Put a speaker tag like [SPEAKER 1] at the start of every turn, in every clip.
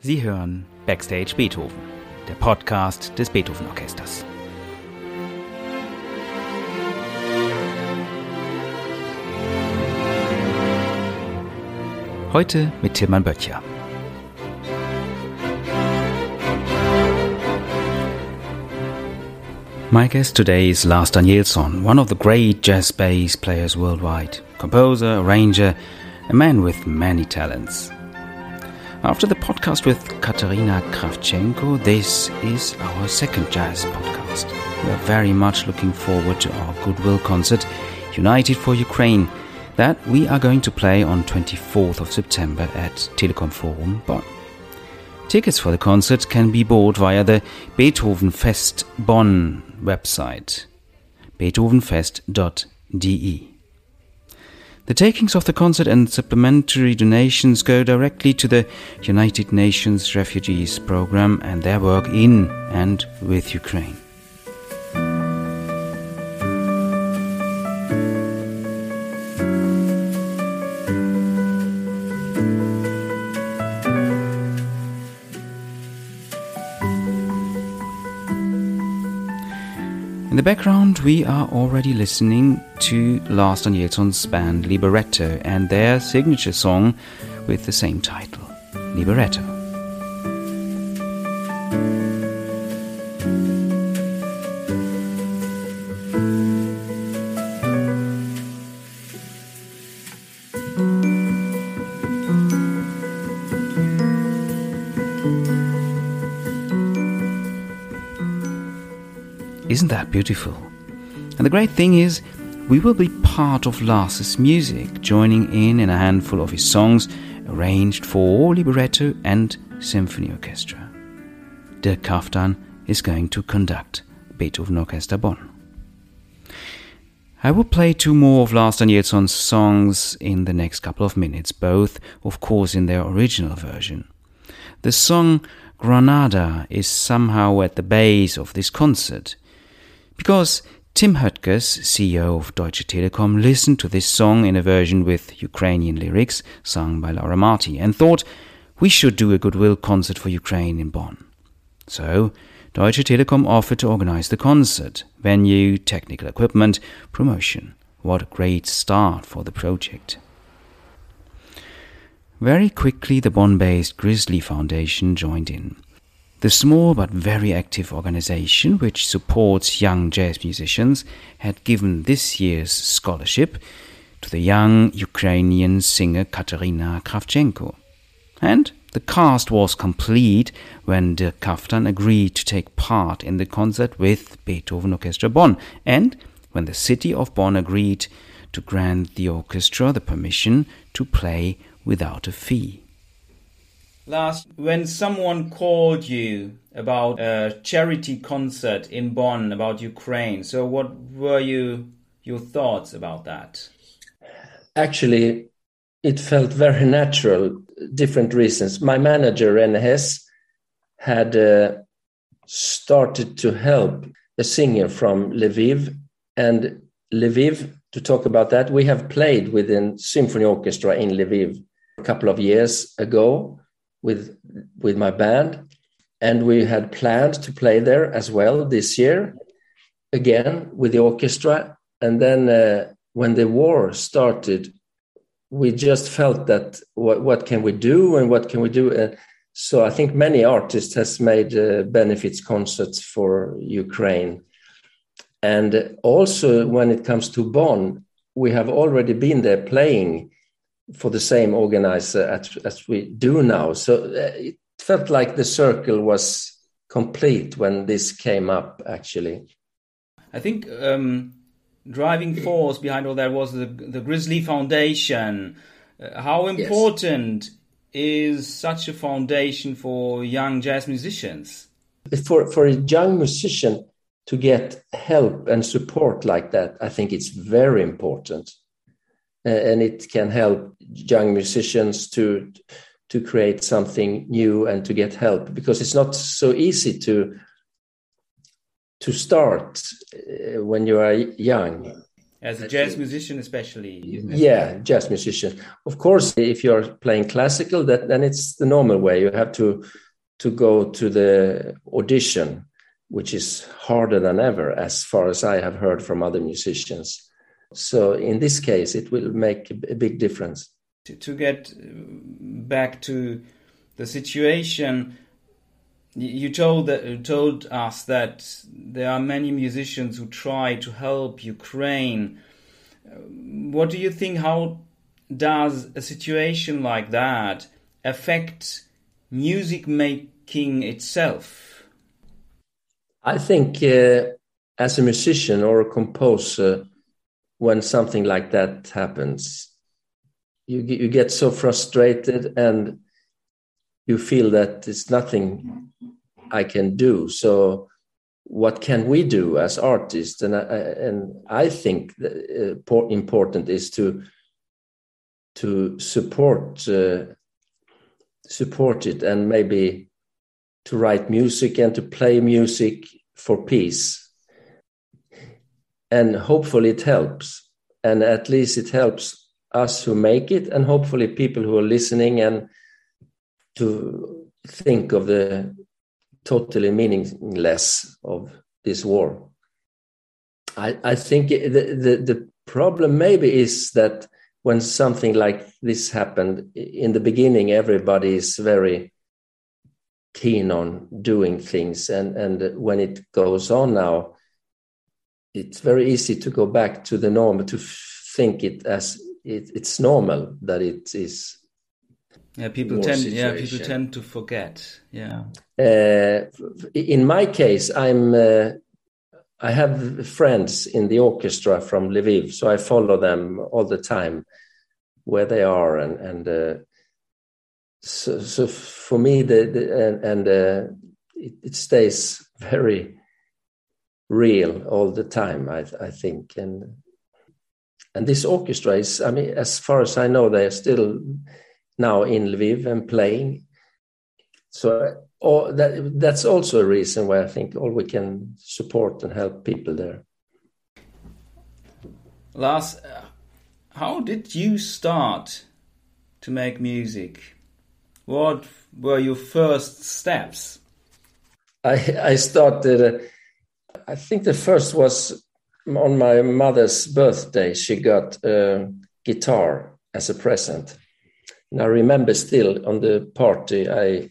[SPEAKER 1] Sie hören Backstage Beethoven, der Podcast des Beethoven Orchesters. Heute mit Tilman Böttcher. My guest today is Lars Danielsson, one of the great jazz bass players worldwide, composer, arranger, a man with many talents. After the podcast with Katerina Kravchenko, this is our second jazz podcast. We are very much looking forward to our Goodwill concert, United for Ukraine, that we are going to play on 24th of September at Telekom Forum Bonn. Tickets for the concert can be bought via the Beethoven Fest Bonn website, beethovenfest.de. The takings of the concert and supplementary donations go directly to the United Nations Refugees Program and their work in and with Ukraine. In the background, we are already listening to Lars Danielsson's band Libretto and their signature song with the same title, Libretto. Isn't that beautiful? And the great thing is, we will be part of Lars's music, joining in in a handful of his songs arranged for libretto and symphony orchestra. Dirk Kaftan is going to conduct Beethoven Orchester Bonn. I will play two more of Lars Danielsson's songs in the next couple of minutes, both, of course, in their original version. The song Granada is somehow at the base of this concert because Tim Höttges, CEO of Deutsche Telekom, listened to this song in a version with Ukrainian lyrics sung by Laura Marti and thought we should do a goodwill concert for Ukraine in Bonn. So, Deutsche Telekom offered to organize the concert, venue, technical equipment, promotion. What a great start for the project. Very quickly, the Bonn based Grizzly Foundation joined in. The small but very active organization, which supports young jazz musicians, had given this year's scholarship to the young Ukrainian singer Katerina Kravchenko. And the cast was complete when Dirk Kaftan agreed to take part in the concert with Beethoven Orchestra Bonn, and when the city of Bonn agreed to grant the orchestra the permission to play without a fee. Last, when someone called you about a charity concert in Bonn about Ukraine, so what were you your thoughts about that?
[SPEAKER 2] Actually, it felt very natural. Different reasons. My manager René Hess had uh, started to help a singer from Lviv, and Lviv. To talk about that, we have played within symphony orchestra in Lviv a couple of years ago with with my band, and we had planned to play there as well this year, again with the orchestra. And then uh, when the war started, we just felt that what what can we do and what can we do. Uh, so I think many artists has made uh, benefits concerts for Ukraine, and also when it comes to Bonn, we have already been there playing for the same organizer as, as we do now. So uh, it felt like the circle was complete when this came up, actually.
[SPEAKER 1] I think um, driving force behind all that was the, the Grizzly Foundation. Uh, how important yes. is such a foundation for young jazz musicians?
[SPEAKER 2] For, for a young musician to get help and support like that, I think it's very important and it can help young musicians to to create something new and to get help because it's not so easy to to start uh, when you are young.
[SPEAKER 3] As a jazz musician especially.
[SPEAKER 2] Yeah jazz musician. Of course if you're playing classical that then it's the normal way. You have to to go to the audition which is harder than ever as far as i have heard from other musicians so in this case it will make a big difference
[SPEAKER 3] to, to get uh, back to the situation you told that uh, told us that there are many musicians who try to help Ukraine. Uh, what do you think? How does a situation like that affect music making itself?
[SPEAKER 2] I think, uh, as a musician or a composer, when something like that happens, you you get so frustrated and you feel that it's nothing I can do. So, what can we do as artists? And I, and I think uh, important is to to support uh, support it and maybe to write music and to play music for peace. And hopefully it helps, and at least it helps us who make it, and hopefully people who are listening and to think of the totally meaningless of this war. I, I think the, the, the problem maybe is that when something like this happened in the beginning, everybody is very keen on doing things, and and when it goes on now, it's very easy to go back to the norm to think it as it, it's normal that it is
[SPEAKER 3] yeah, people tend. Situation. Yeah, people tend to forget. Yeah.
[SPEAKER 2] Uh, in my case, I'm. Uh, I have friends in the orchestra from Lviv, so I follow them all the time, where they are, and and uh, so, so for me, the, the and, and uh, it, it, stays very real all the time. I I think, and and this orchestra is. I mean, as far as I know, they are still now in Lviv and playing. So or that, that's also a reason why I think all we can support and help people there.
[SPEAKER 3] Lars, uh, how did you start to make music? What were your first steps?
[SPEAKER 2] I, I started, uh, I think the first was on my mother's birthday. She got a guitar as a present. And I remember still on the party, I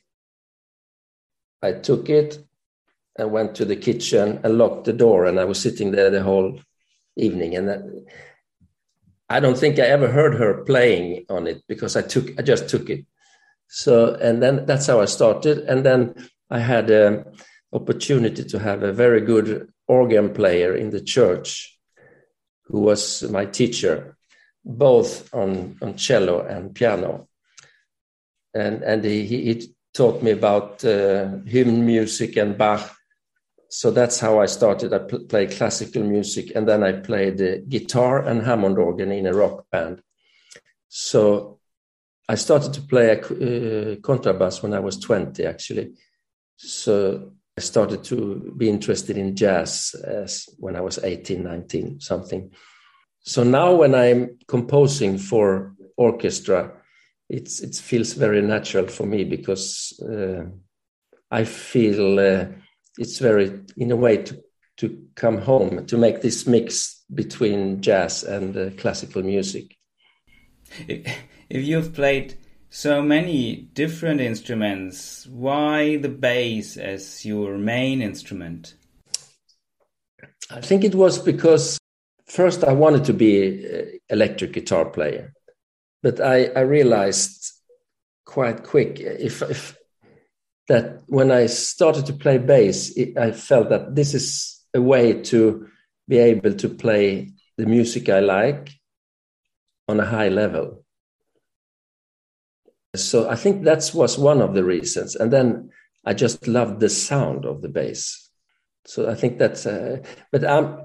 [SPEAKER 2] I took it and went to the kitchen and locked the door, and I was sitting there the whole evening. And that, I don't think I ever heard her playing on it because I took I just took it. So and then that's how I started, and then I had an opportunity to have a very good organ player in the church who was my teacher both on, on cello and piano. And, and he, he taught me about uh, hymn music and Bach. So that's how I started. I pl- played classical music and then I played uh, guitar and Hammond organ in a rock band. So I started to play a uh, contrabass when I was 20, actually. So I started to be interested in jazz as when I was 18, 19, something. So now when I'm composing for orchestra, it's it feels very natural for me because uh, I feel uh, it's very in a way to to come home to make this mix between jazz and uh, classical music.
[SPEAKER 3] If, if you've played so many different instruments, why the bass as your main instrument?
[SPEAKER 2] I think it was because first I wanted to be an electric guitar player, but I, I realized quite quick if, if that when I started to play bass, it, I felt that this is a way to be able to play the music I like on a high level. So I think that was one of the reasons. And then I just loved the sound of the bass. So I think that's, uh, but I'm,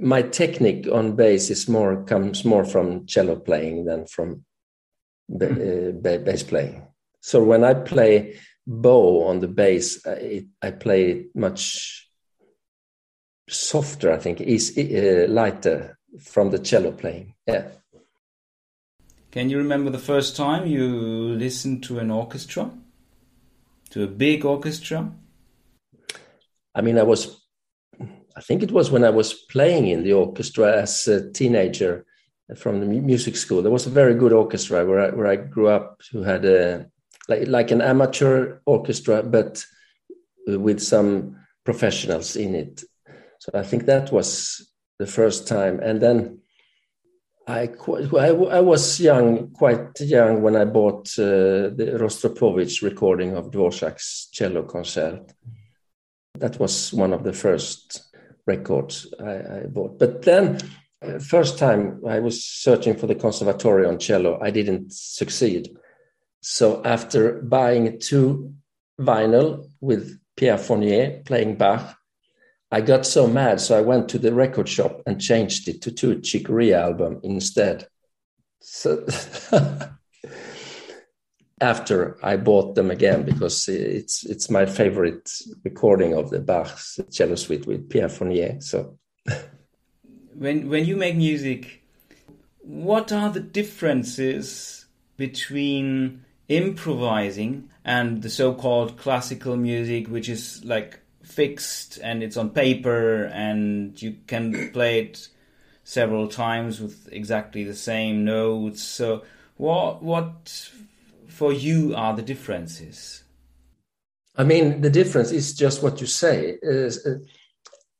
[SPEAKER 2] my technique on bass is more comes more from cello playing than from mm. uh, bass playing. So when I play bow on the bass, I, I play it much softer. I think is uh, lighter from the cello playing. Yeah.
[SPEAKER 3] Can you remember the first time you listened to an orchestra? To a big orchestra?
[SPEAKER 2] I mean, I was, I think it was when I was playing in the orchestra as a teenager from the music school. There was a very good orchestra where I, where I grew up who had a, like, like an amateur orchestra, but with some professionals in it. So I think that was the first time. And then I, I, I was young, quite young, when I bought uh, the Rostropovich recording of Dvorak's cello concert. That was one of the first records I, I bought. But then, uh, first time I was searching for the conservatory on cello, I didn't succeed. So after buying two vinyl with Pierre Fournier playing Bach, I got so mad, so I went to the record shop and changed it to two Chick Corea album instead. So after I bought them again because it's it's my favorite recording of the Bach's cello suite with Pierre Fournier. So
[SPEAKER 3] when when you make music, what are the differences between improvising and the so-called classical music, which is like fixed and it's on paper and you can play it several times with exactly the same notes. So what what for you are the differences?
[SPEAKER 2] I mean, the difference is just what you say. Is, uh,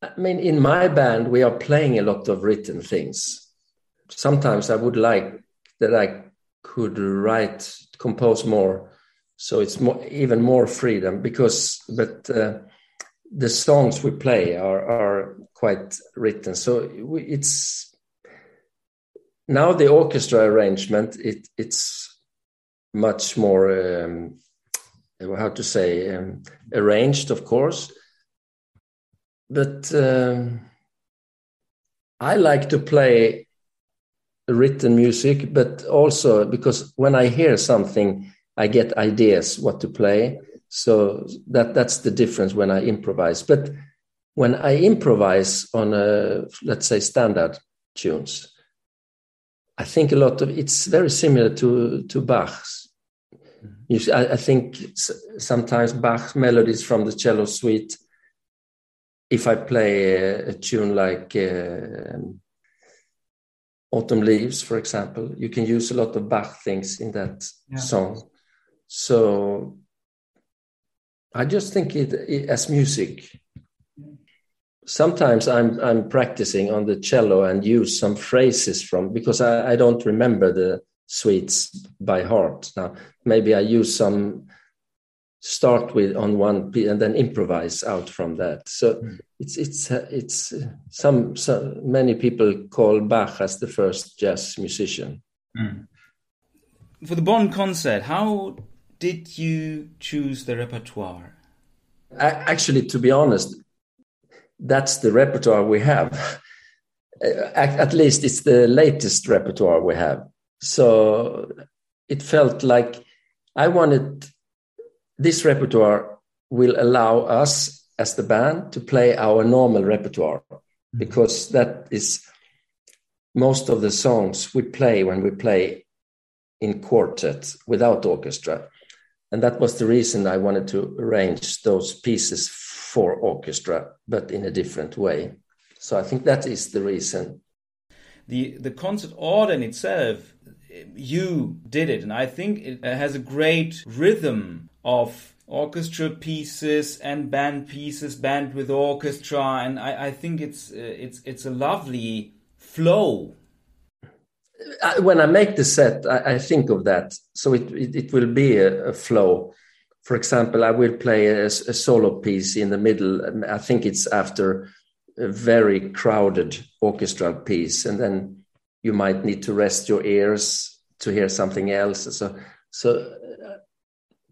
[SPEAKER 2] I mean, in my band, we are playing a lot of written things. Sometimes I would like that I could write, compose more, so it's more, even more freedom. Because, but uh, the songs we play are are quite written. So it's now the orchestra arrangement. It it's much more um, how to say um, arranged, of course. But um, I like to play written music, but also because when I hear something, I get ideas what to play so that that's the difference when I improvise. But when I improvise on a let's say standard tunes, I think a lot of it's very similar to to Bach's. You see, I, I think sometimes Bach melodies from the cello suite. If I play a, a tune like uh, Autumn Leaves, for example, you can use a lot of Bach things in that yeah. song. So I just think it, it, as music. Sometimes I'm I'm practicing on the cello and use some phrases from because I, I don't remember the suites by heart now. Maybe I use some start with on one and then improvise out from that. So mm. it's it's it's some, some many people call Bach as the first jazz musician. Mm.
[SPEAKER 3] For the Bonn concert, how did you choose the repertoire?
[SPEAKER 2] Actually, to be honest, that's the repertoire we have. At least it's the latest repertoire we have. So it felt like I wanted this repertoire will allow us as the band to play our normal repertoire mm-hmm. because that is most of the songs we play when we play in quartet without orchestra and that was the reason I wanted to arrange those pieces for orchestra, but in a different way. So I think that is the reason.
[SPEAKER 3] The the concert order in itself, you did it, and I think it has a great rhythm of orchestra pieces and band pieces, band with orchestra, and I, I think it's it's it's a lovely flow
[SPEAKER 2] when I make the set, I, I think of that. So it, it, it will be a, a, flow. For example, I will play a, a, solo piece in the middle. I think it's after a very crowded orchestral piece, and then you might need to rest your ears to hear something else. So, so uh,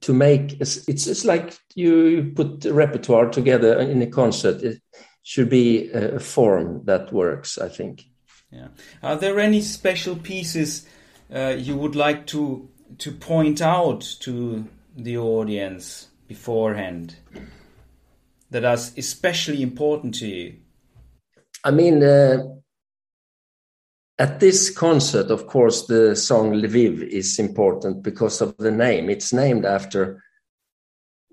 [SPEAKER 2] to make it's it's like you put repertoire together in a concert. It should be a form that works. I think.
[SPEAKER 3] Yeah. Are there any special pieces uh, you would like to to point out to the audience beforehand that are especially important to you?
[SPEAKER 2] I mean, uh, at this concert, of course, the song Lviv is important because of the name. It's named after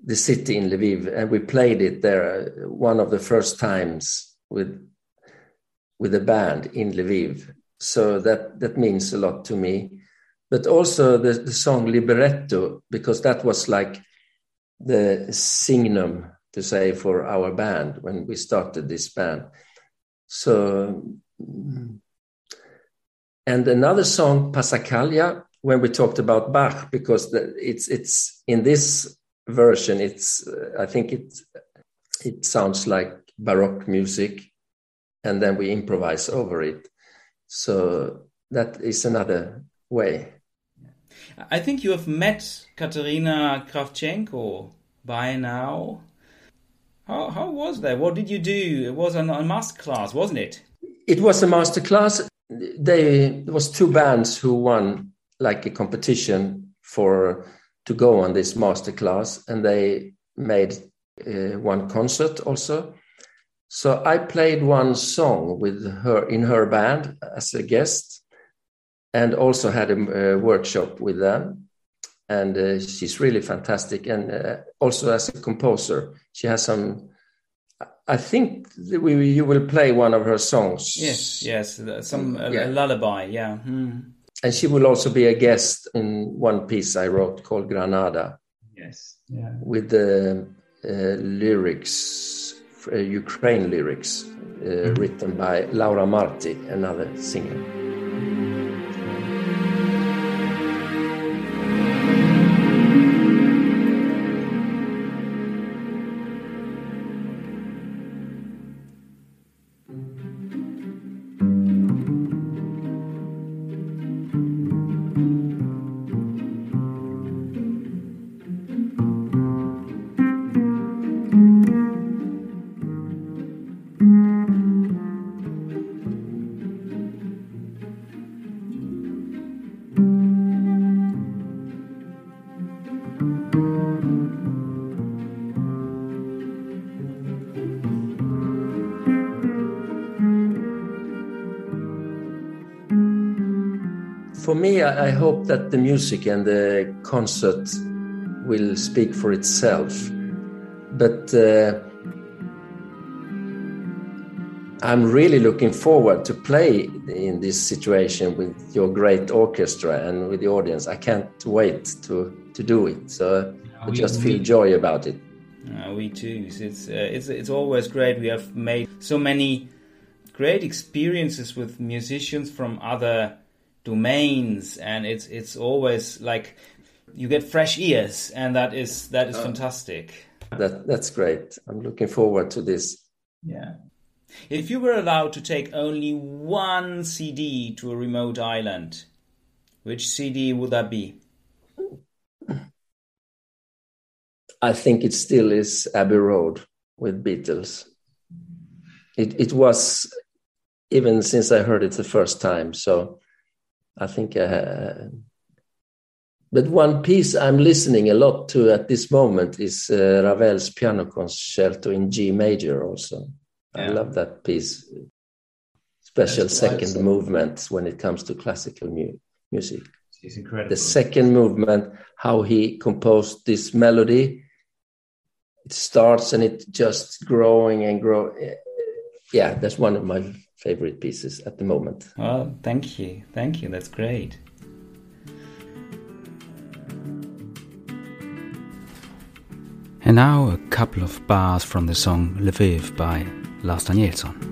[SPEAKER 2] the city in Lviv, and we played it there one of the first times with with a band in Lviv. So that that means a lot to me. But also the, the song Libretto, because that was like the signum to say for our band when we started this band. So and another song, Passacaglia, when we talked about Bach, because the, it's it's in this version, it's I think it it sounds like baroque music, and then we improvise over it. So that is another way.
[SPEAKER 3] I think you have met Katerina Kravchenko by now. How, how was that? What did you do? It was a, a master class, wasn't it?
[SPEAKER 2] It was a master class they there was two bands who won like a competition for to go on this master class and they made uh, one concert also so i played one song with her in her band as a guest and also had a, a workshop with them and uh, she's really fantastic and uh, also as a composer she has some I think we, you will play one of her songs.
[SPEAKER 3] Yes, yes, some a, yeah. a lullaby. Yeah, hmm.
[SPEAKER 2] and she will also be a guest in one piece I wrote called Granada.
[SPEAKER 3] Yes, yeah,
[SPEAKER 2] with the uh, lyrics, uh, Ukraine lyrics, uh, written by Laura Marti, another singer. For me, I, hope that the music and the concert will speak for itself. But uh, I'm really looking forward to play in this situation with your great orchestra and with the audience. I can't wait to to do it. So I just feel joy about it.
[SPEAKER 3] Uh, we too. It's uh, it's it's always great. We have made so many great experiences with musicians from other domains and it's it's always like you get fresh ears and that is that is oh. fantastic.
[SPEAKER 2] that that's great. I'm looking forward to this.
[SPEAKER 3] Yeah. If you were allowed to take only one cd to a remote island which cd would that be?
[SPEAKER 2] I think it still is abbey road with beatles. It it was even since i heard it the first time so I think. Uh, but one piece I'm listening a lot to at this moment is uh, Ravel's piano concerto in G major. Also, yeah. I love that piece. Special second right. movement when it comes to classical mu- music.
[SPEAKER 3] It's incredible.
[SPEAKER 2] The second movement, how he composed this melody. It starts and it just growing and grow. Yeah, that's one of my favorite pieces at the moment.
[SPEAKER 3] Well, thank you. Thank you. That's great. And now a couple of bars from the song Lviv by Lars Danielsson.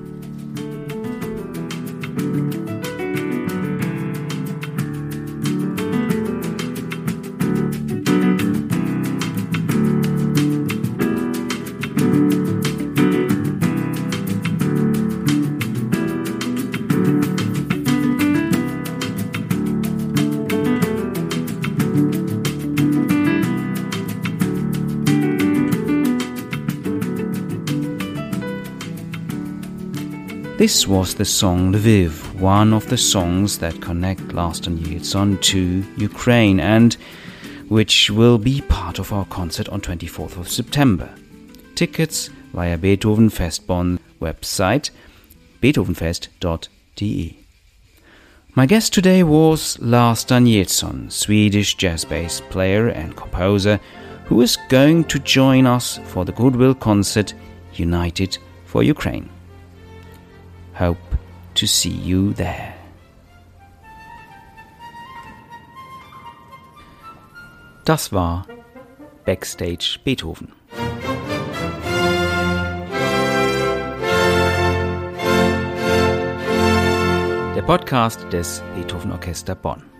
[SPEAKER 3] This was the song Lviv, one of the songs that connect Lars Danielsson to Ukraine and which will be part of our concert on 24th of September. Tickets via Beethoven Fest Bonn website beethovenfest.de.
[SPEAKER 1] My guest today was Lars Danielsson, Swedish jazz bass player and composer, who is going to join us for the Goodwill concert United for Ukraine. Hope to see you there. Das war Backstage Beethoven. Der Podcast des Beethoven Orchester Bonn.